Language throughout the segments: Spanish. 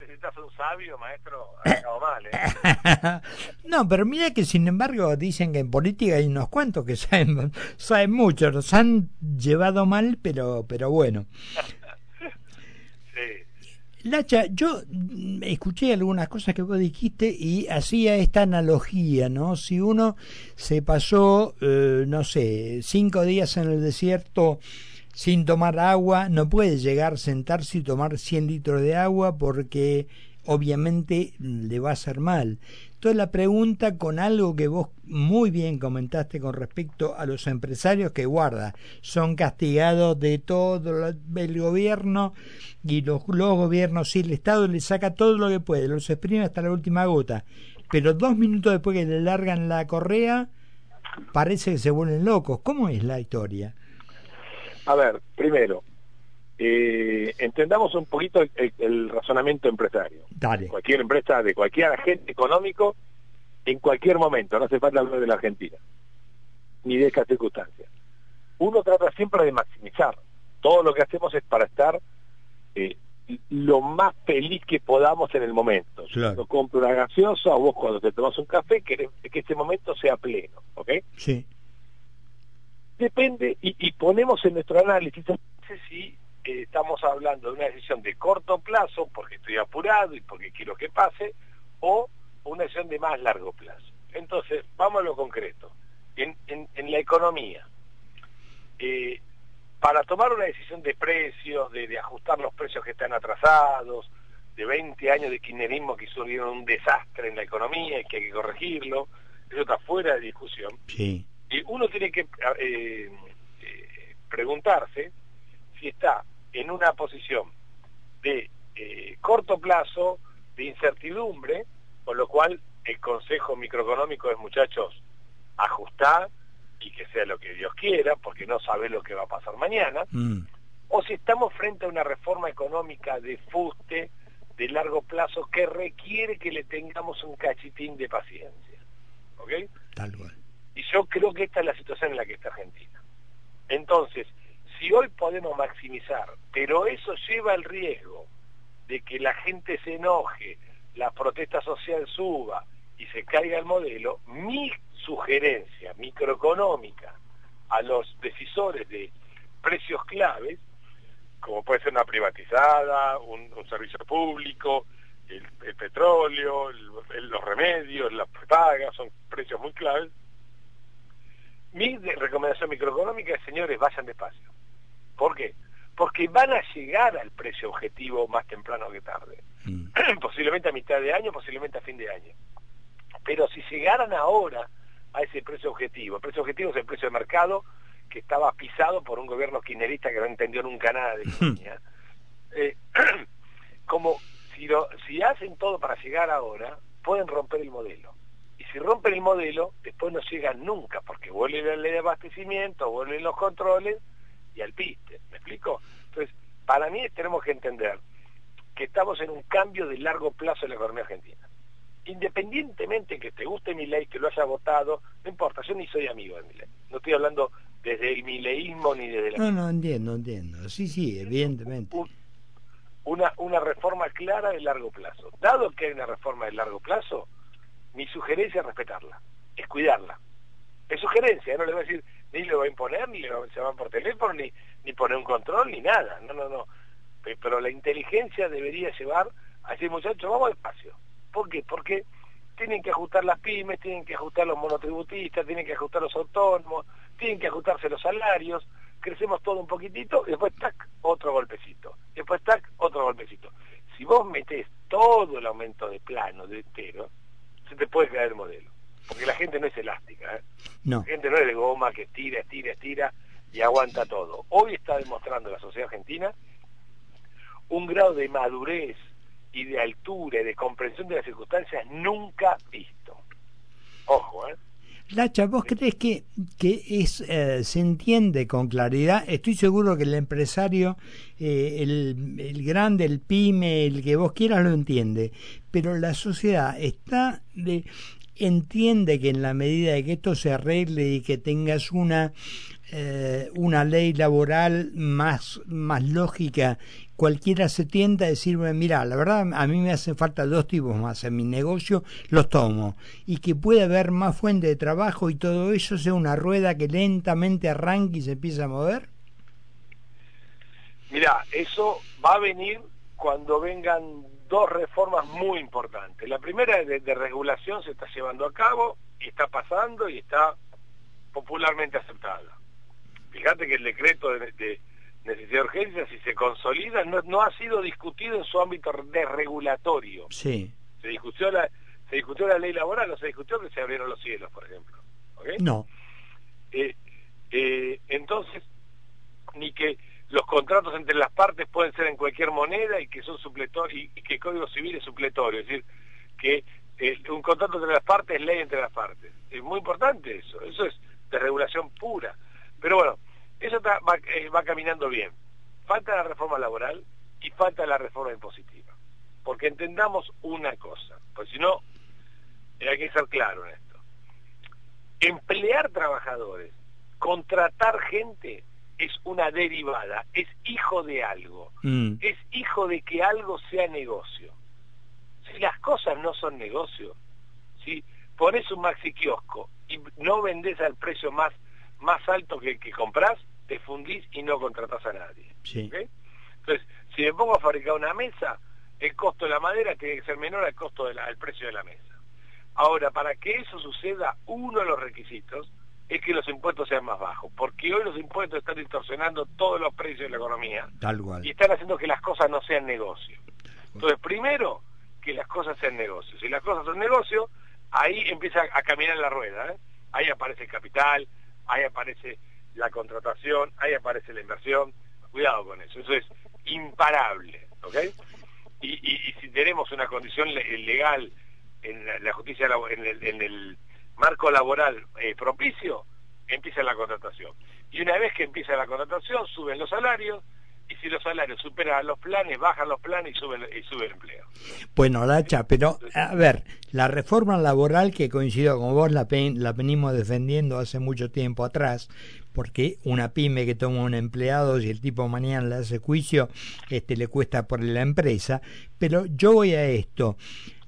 necesitas un sabio, maestro, acabo mal, ¿eh? no, pero mira que sin embargo dicen que en política hay unos cuantos que saben, saben mucho, nos han llevado mal, pero, pero bueno. sí. Lacha, yo escuché algunas cosas que vos dijiste y hacía esta analogía, ¿no? Si uno se pasó, eh, no sé, cinco días en el desierto sin tomar agua, no puede llegar, sentarse y tomar 100 litros de agua porque obviamente le va a hacer mal. Entonces la pregunta con algo que vos muy bien comentaste con respecto a los empresarios que guarda, son castigados de todo el gobierno y los, los gobiernos y el Estado le saca todo lo que puede, los exprime hasta la última gota, pero dos minutos después que le largan la correa parece que se vuelven locos. ¿Cómo es la historia? A ver, primero, eh, entendamos un poquito el, el, razonamiento empresario. Dale. Cualquier empresa, de cualquier agente económico, en cualquier momento, no hace falta hablar de la Argentina, ni de estas circunstancias. Uno trata siempre de maximizar. Todo lo que hacemos es para estar eh, lo más feliz que podamos en el momento. Claro. Cuando compro una gaseosa o vos cuando te tomas un café, querés que este momento sea pleno, ¿ok? Sí. Depende, y, ponemos en nuestro análisis si eh, estamos hablando de una decisión de corto plazo, porque estoy apurado y porque quiero que pase, o una decisión de más largo plazo. Entonces, vamos a lo concreto. En, la economía, eh, para tomar una decisión de precios, de, de, ajustar los precios que están atrasados, de 20 años de kirchnerismo que hicieron un desastre en la economía y que hay que corregirlo, eso está fuera de discusión. Sí. Y uno tiene que eh, eh, preguntarse si está en una posición de eh, corto plazo, de incertidumbre, con lo cual el consejo microeconómico es, muchachos, ajustar y que sea lo que Dios quiera, porque no sabe lo que va a pasar mañana, Mm. o si estamos frente a una reforma económica de fuste, de largo plazo, que requiere que le tengamos un cachitín de paciencia. ¿Ok? Tal cual. Y yo creo que esta es la situación en la que está Argentina. Entonces, si hoy podemos maximizar, pero eso lleva el riesgo de que la gente se enoje, la protesta social suba y se caiga el modelo, mi sugerencia microeconómica a los decisores de precios claves, como puede ser una privatizada, un, servicio público, el, petróleo, los remedios, las pagas, son precios muy claves, mi recomendación microeconómica es, señores, vayan despacio. ¿Por qué? Porque van a llegar al precio objetivo más temprano que tarde. Mm. posiblemente a mitad de año, posiblemente a fin de año. Pero si llegaran ahora a ese precio objetivo, el precio objetivo es el precio de mercado que estaba pisado por un gobierno kirchnerista que no entendió nunca nada de economía. eh, como si, lo, si hacen todo para llegar ahora, pueden romper el modelo y si rompen el modelo, después no llegan nunca, porque vuelve la ley de abastecimiento, vuelven los controles y al piste, ¿me explico? Entonces, para mí tenemos que entender que estamos en un cambio de largo plazo en la economía argentina. Independientemente que te guste mi ley, que lo haya votado, no importa, yo ni soy amigo de mi ley. No estoy hablando desde el mileísmo ni desde la... No, no, entiendo, entiendo. Sí, sí, evidentemente. Un, una, una reforma clara de largo plazo. Dado que hay una reforma de largo plazo, mi sugerencia es respetarla, es cuidarla. Es sugerencia, no le voy a decir, ni le voy a imponer, ni le va, se van por teléfono, ni, ni poner un control, ni nada. No, no, no. Pero la inteligencia debería llevar a decir, muchachos, vamos despacio. ¿Por qué? Porque tienen que ajustar las pymes, tienen que ajustar los monotributistas, tienen que ajustar los autónomos, tienen que ajustarse los salarios, crecemos todo un poquitito, y después, tac, otro golpecito. Después, tac, otro golpecito. Si vos metés todo el aumento de plano, de entero, se te puede caer el modelo. Porque la gente no es elástica. ¿eh? No. La gente no es de goma que estira, estira, estira y aguanta todo. Hoy está demostrando la sociedad argentina un grado de madurez y de altura y de comprensión de las circunstancias nunca visto. Ojo, ¿eh? Lacha, ¿vos crees que, que es, eh, se entiende con claridad? Estoy seguro que el empresario, eh, el, el, grande, el pyme, el que vos quieras lo entiende, pero la sociedad está de, entiende que en la medida de que esto se arregle y que tengas una eh, una ley laboral más, más lógica, cualquiera se tienta a decirme, mira, la verdad a mí me hacen falta dos tipos más en mi negocio, los tomo, y que pueda haber más fuente de trabajo y todo eso sea una rueda que lentamente arranque y se empieza a mover? Mira, eso va a venir cuando vengan dos reformas muy importantes. La primera de, de regulación se está llevando a cabo está pasando y está popularmente aceptada fíjate que el decreto de, necesidad de urgencia, si se consolida, no, ha sido discutido en su ámbito desregulatorio. Sí. Se discutió la, se discutió la ley laboral, no se discutió que se abrieron los cielos, por ejemplo. No. Eh, eh, entonces, ni que los contratos entre las partes pueden ser en cualquier moneda y que son supletorios y, que el Código Civil es supletorio, es decir, que eh, un contrato entre las partes es ley entre las partes. Es muy importante eso, eso es desregulación pura. Pero bueno, eso eh, va, caminando bien. Falta la reforma laboral y falta la reforma impositiva. Porque entendamos una cosa, pues si no, hay que ser claro en esto. Emplear trabajadores, contratar gente es una derivada, es hijo de algo, mm. es hijo de que algo sea negocio. Si las cosas no son negocio, si pones un maxi kiosco y no vendes al precio más más alto que, que compras, te fundís y no contratás a nadie. Entonces, si me pongo a fabricar una mesa, el costo de la madera tiene que ser menor al costo del precio de la mesa. Ahora, para que eso suceda, uno de los requisitos es que los impuestos sean más bajos, porque hoy los impuestos están distorsionando todos los precios de la economía Tal y están haciendo que las cosas no sean negocio. Entonces, primero, que las cosas sean negocio. Si las cosas son negocio, ahí empieza a caminar la rueda. ¿eh? Ahí aparece el capital, ahí aparece la contratación, ahí aparece la inversión, cuidado con eso, eso es imparable, ¿ok? Y, si tenemos una condición legal en la, justicia, en el, marco laboral eh, propicio, empieza la contratación. Y una vez que empieza la contratación, suben los salarios, y si los salarios superan los planes, bajan los planes y suben y sube el empleo. Bueno, Lacha, pero a ver, la reforma laboral que coincido con vos la venimos defendiendo hace mucho tiempo atrás, porque una pyme que toma un empleado, si el tipo mañana le hace juicio, este le cuesta por la empresa, pero yo voy a esto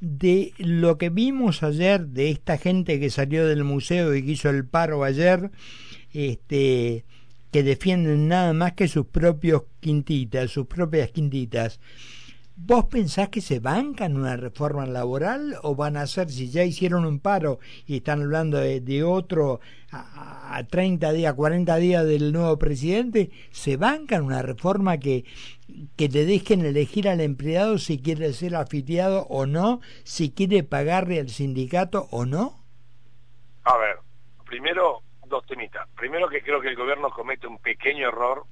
de lo que vimos ayer de esta gente que salió del museo y que hizo el paro ayer, este que defienden nada más que sus propios quintitas, sus propias quintitas. ¿Vos pensás que se bancan una reforma laboral o van a hacer, si ya hicieron un paro y están hablando de, otro a, a, 30 días, 40 días del nuevo presidente, se bancan una reforma que, que te dejen elegir al empleado si quiere ser afiliado o no, si quiere pagarle al sindicato o no? A ver, primero dos temitas. Primero que creo que el gobierno comete un pequeño error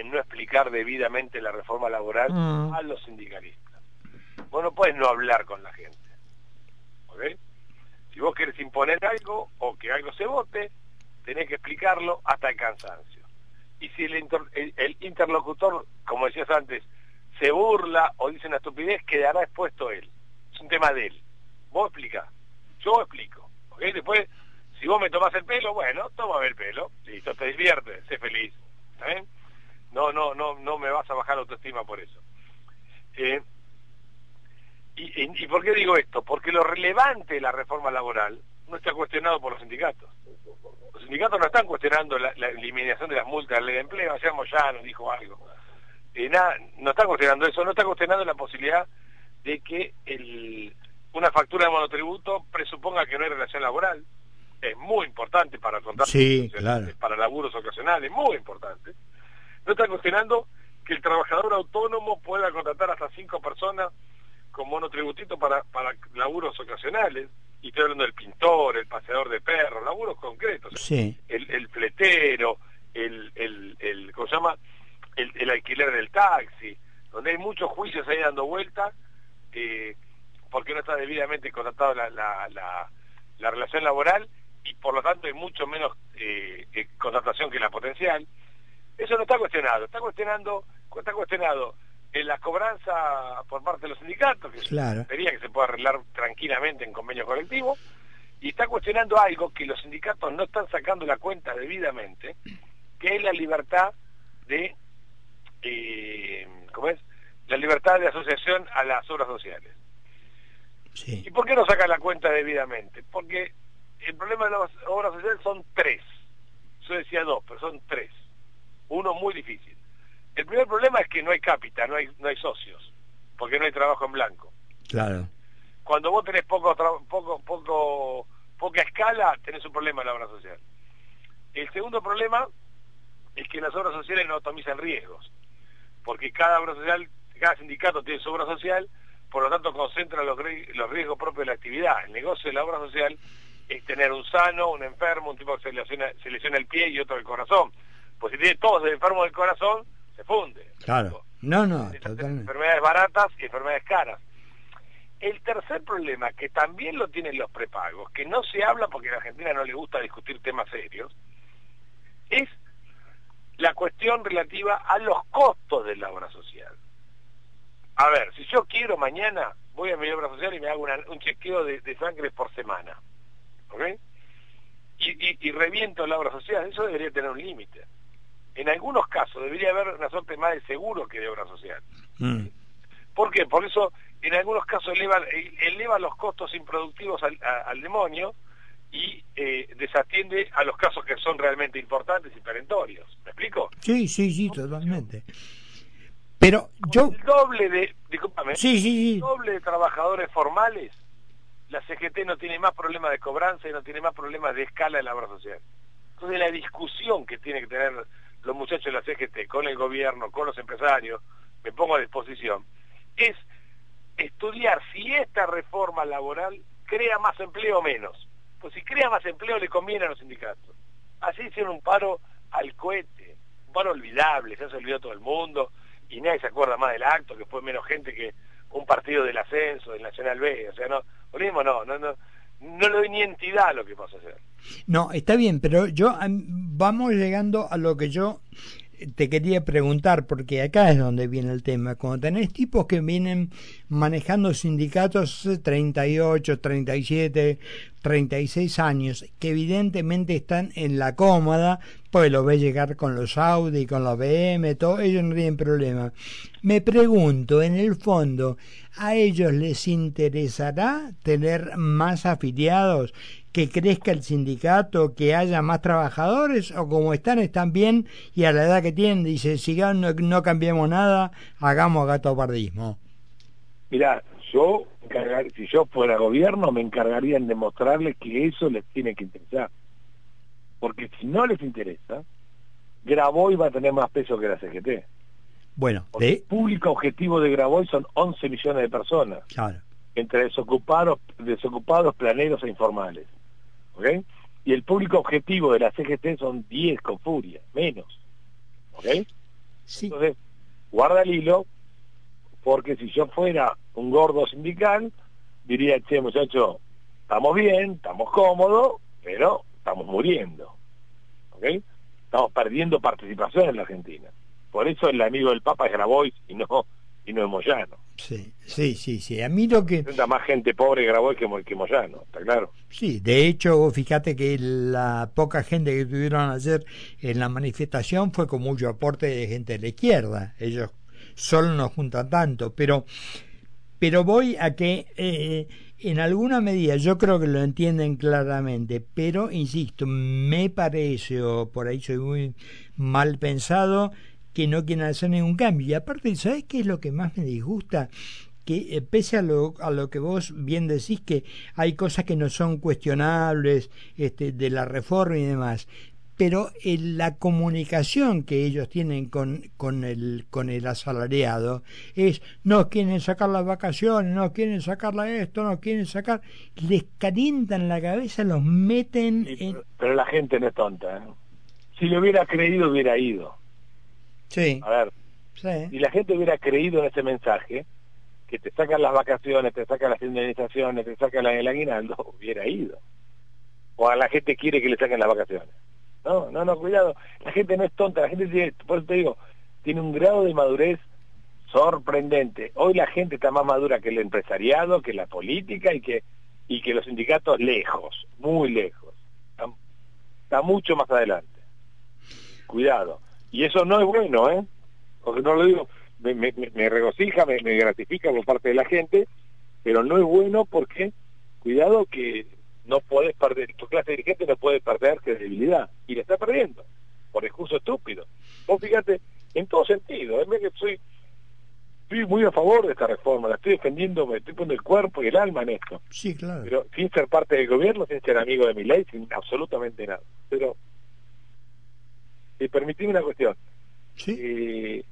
en no explicar debidamente la reforma laboral mm. a los sindicalistas. Vos no puedes no hablar con la gente. ¿Ok? Si vos querés imponer algo o que algo se vote, tenés que explicarlo hasta el cansancio. Y si el, el, interlocutor, como decías antes, se burla o dice una estupidez, quedará expuesto él. Es un tema de él. Vos explicás. Yo explico. Después si vos me tomás el pelo, bueno, toma el pelo, listo, te diviertes, sé feliz, ¿está bien? No, no, no, no me vas a bajar la autoestima por eso. Eh, y, por qué digo esto? Porque lo relevante de la reforma laboral no está cuestionado por los sindicatos. Los sindicatos no están cuestionando la, eliminación de las multas de la ley de empleo, ayer nos dijo algo. Eh, nada, no están cuestionando eso, no está cuestionando la posibilidad de que el, una factura de monotributo presuponga que no hay relación laboral es muy importante para contar sí, para laburos ocasionales, muy importante. No está cuestionando que el trabajador autónomo pueda contratar hasta cinco personas con monotributito para, para laburos ocasionales, y estoy hablando del pintor, el paseador de perros, laburos concretos, sí. el, el fletero, el, el, el, ¿cómo se llama? El, el alquiler del taxi, donde hay muchos juicios ahí dando vuelta, eh, porque no está debidamente contratado la, la, la, la relación laboral y por lo tanto hay mucho menos eh, eh, contratación que la potencial. Eso no está cuestionado, está cuestionando, está cuestionado en la cobranza por parte de los sindicatos, que claro. sería que se pueda arreglar tranquilamente en convenio colectivo, y está cuestionando algo que los sindicatos no están sacando la cuenta debidamente, que es la libertad de, eh, ¿cómo es? La libertad de asociación a las obras sociales. ¿Y por qué no saca la cuenta debidamente? Porque el problema de las obras sociales son tres. Yo decía dos, pero son tres. Uno muy difícil. El primer problema es que no hay cápita, no hay, no hay socios, porque no hay trabajo en blanco. Claro. Cuando vos tenés poco, poco, poco, poca escala, tenés un problema en la obra social. El segundo problema es que las obras sociales no atomizan riesgos, porque cada obra social, cada sindicato tiene su obra social, por lo tanto concentra los, los riesgos propios de la actividad. El negocio de la obra social es tener un sano, un enfermo, un tipo que se lesiona, se lesiona el pie y otro el corazón. Pues si tiene todos enfermos del corazón, se funde. Claro. No, no, totalmente. Enfermedades baratas y enfermedades caras. El tercer problema, que también lo tienen los prepagos, que no se habla porque a la Argentina no le gusta discutir temas serios, es la cuestión relativa a los costos de la obra social. A ver, si yo quiero mañana, voy a mi obra social y me hago un chequeo de, sangre por semana. ¿Ok? Y, reviento la obra social, eso debería tener un límite. En algunos casos debería haber una suerte más de seguro que de obra social. Mm. ¿Por qué? Por eso en algunos casos eleva, eleva los costos improductivos al, demonio y eh, desatiende a los casos que son realmente importantes y perentorios. ¿Me explico? Sí, sí, sí, totalmente. Pero yo... El doble de, discúlpame, el doble de trabajadores formales, la CGT no tiene más problemas de cobranza y no tiene más problemas de escala en la obra social. Entonces la discusión que tiene que tener los muchachos de la CGT con el gobierno, con los empresarios, me pongo a disposición, es estudiar si esta reforma laboral crea más empleo o menos. Pues si crea más empleo le conviene a los sindicatos. Así hicieron un paro al cohete, un paro olvidable, se ha olvidado todo el mundo, y nadie se acuerda más del acto, que fue menos gente que un partido del ascenso, del Nacional B, o sea, no, mismo no, no, no, no le doy ni entidad a lo que pasa a hacer. No, está bien, pero yo vamos llegando a lo que yo te quería preguntar, porque acá es donde viene el tema. Cuando tenés tipos que vienen manejando sindicatos 38, 37, 36 años, que evidentemente están en la cómoda, pues lo ves llegar con los Audi, con los BM, todo, ellos no tienen problema. Me pregunto, en el fondo, ¿a ellos les interesará tener más afiliados? Que crezca el sindicato, que haya más trabajadores o como están, están bien y a la edad que tienen, dice, si no, no cambiemos nada, hagamos gato pardismo. Mira, yo, si yo fuera gobierno, me encargaría en demostrarles que eso les tiene que interesar. Porque si no les interesa, Graboy va a tener más peso que la CGT. Bueno, el público objetivo de Graboy son 11 millones de personas. Claro. Entre desocupados, desocupados, planeros e informales. Y el público objetivo de la CGT son 10 con furia, menos. ¿Ok? Entonces, guarda el hilo, porque si yo fuera un gordo sindical, diría, che, muchacho, estamos bien, estamos cómodos, pero estamos muriendo. ¿Ok? Estamos perdiendo participación en la Argentina. Por eso el amigo del Papa es Grabois y no y no es Moyano. Sí, sí, sí, sí. A mí lo que... más gente pobre grabó que, que Moyano, está claro. Sí, de hecho, fíjate que la poca gente que tuvieron ayer en la manifestación fue con mucho aporte de gente de la izquierda. Ellos solo no juntan tanto, pero, pero voy a que eh, en alguna medida yo creo que lo entienden claramente, pero insisto, me parece, o por ahí soy muy mal pensado, que no quieren hacer ningún cambio. Y aparte, ¿sabes qué es lo que más me disgusta? que eh, pese a lo, a lo que vos bien decís que hay cosas que no son cuestionables este, de la reforma y demás, pero en la comunicación que ellos tienen con, con, el, con el asalariado es no quieren sacar las vacaciones, no quieren sacarla esto, no quieren sacar, les calientan la cabeza, los meten en... pero, la gente no es tonta, ¿eh? si lo hubiera creído hubiera ido Sí. A ver, si la gente hubiera creído en ese mensaje, que te sacan las vacaciones, te sacan las indemnizaciones, te sacan el aguinaldo, hubiera ido. O a la gente quiere que le saquen las vacaciones. No, no, no, cuidado. La gente no es tonta, la gente tiene, por eso te digo, tiene un grado de madurez sorprendente. Hoy la gente está más madura que el empresariado, que la política y que y que los sindicatos lejos, muy lejos. está mucho más adelante. Cuidado. Y eso no es bueno, ¿eh? Porque no lo digo, me, me, me regocija, me, me gratifica por parte de la gente, pero no es bueno porque, cuidado que no puedes perder, tu clase dirigente no puede perder credibilidad, y la está perdiendo, por discurso estúpido. Vos fíjate, en todo sentido, en vez que soy, estoy muy a favor de esta reforma, la estoy defendiendo, me estoy poniendo el cuerpo y el alma en esto. Sí, claro. Pero sin ser parte del gobierno, sin ser amigo de mi ley, sin absolutamente nada. Pero, permitime una cuestión. Sí. Eh,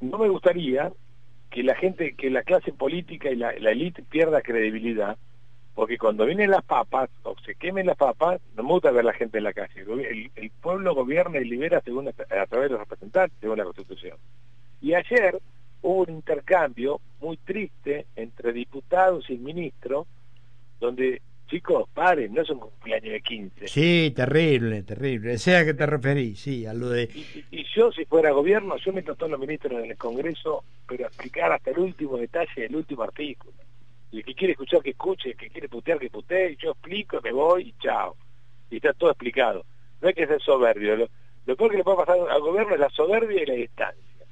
no me gustaría que la gente, que la clase política y la, la élite pierda credibilidad, porque cuando vienen las papas, o se quemen las papas, no me gusta ver la gente en la calle. El, el pueblo gobierna y libera según a, a través de los representantes, según la Constitución. Y ayer hubo un intercambio muy triste entre diputados y ministros, donde chicos, paren, no es un cumpleaños de 15. Sí, terrible, terrible. Sea que te referís, sí, a lo de... Y, y, yo, si fuera gobierno, yo meto a todos los ministros en el Congreso, pero explicar hasta el último detalle del último artículo. Y el que quiere escuchar, que escuche, el que quiere putear, que putee, y yo explico, me voy y chao. Y está todo explicado. No hay que ser soberbio. Lo, lo peor que le puede pasar al gobierno es la soberbia y la distancia.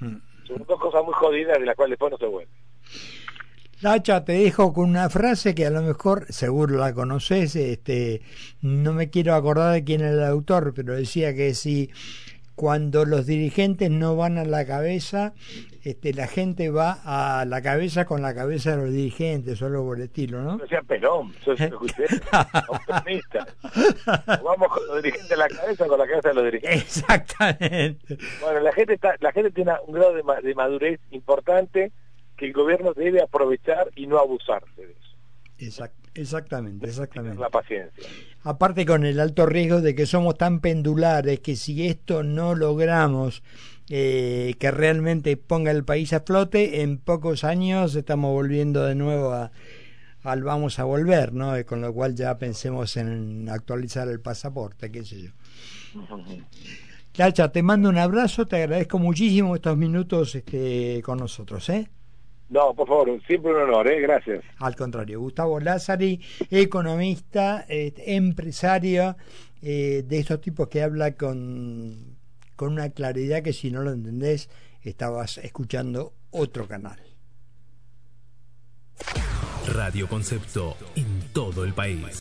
Hmm. Son dos cosas muy jodidas de las cuales después no se vuelve. Nacha, te dejo con una frase que a lo mejor seguro la conoces, este, no me quiero acordar de quién era el autor, pero decía que si cuando los dirigentes no van a la cabeza, este, la gente va a la cabeza con la cabeza de los dirigentes, solo por el estilo, ¿no? No sea es escuché, optimista. Vamos con los dirigentes a la cabeza con la cabeza de los dirigentes. Exactamente. Bueno, la gente está, la gente tiene un grado de, de madurez importante que el gobierno debe aprovechar y no abusarse de eso. Exact, exactamente, exactamente. La paciencia. Aparte con el alto riesgo de que somos tan pendulares que si esto no logramos eh, que realmente ponga el país a flote, en pocos años estamos volviendo de nuevo a, al vamos a volver, ¿no? Con lo cual ya pensemos en actualizar el pasaporte, qué sé yo. Chacha, te mando un abrazo, te agradezco muchísimo estos minutos este, con nosotros, ¿eh? No, por favor, siempre un honor, ¿eh? gracias. Al contrario, Gustavo Lázari, economista, eh, empresario, eh, de estos tipos que habla con, con una claridad que si no lo entendés, estabas escuchando otro canal. Radio Concepto en todo el país.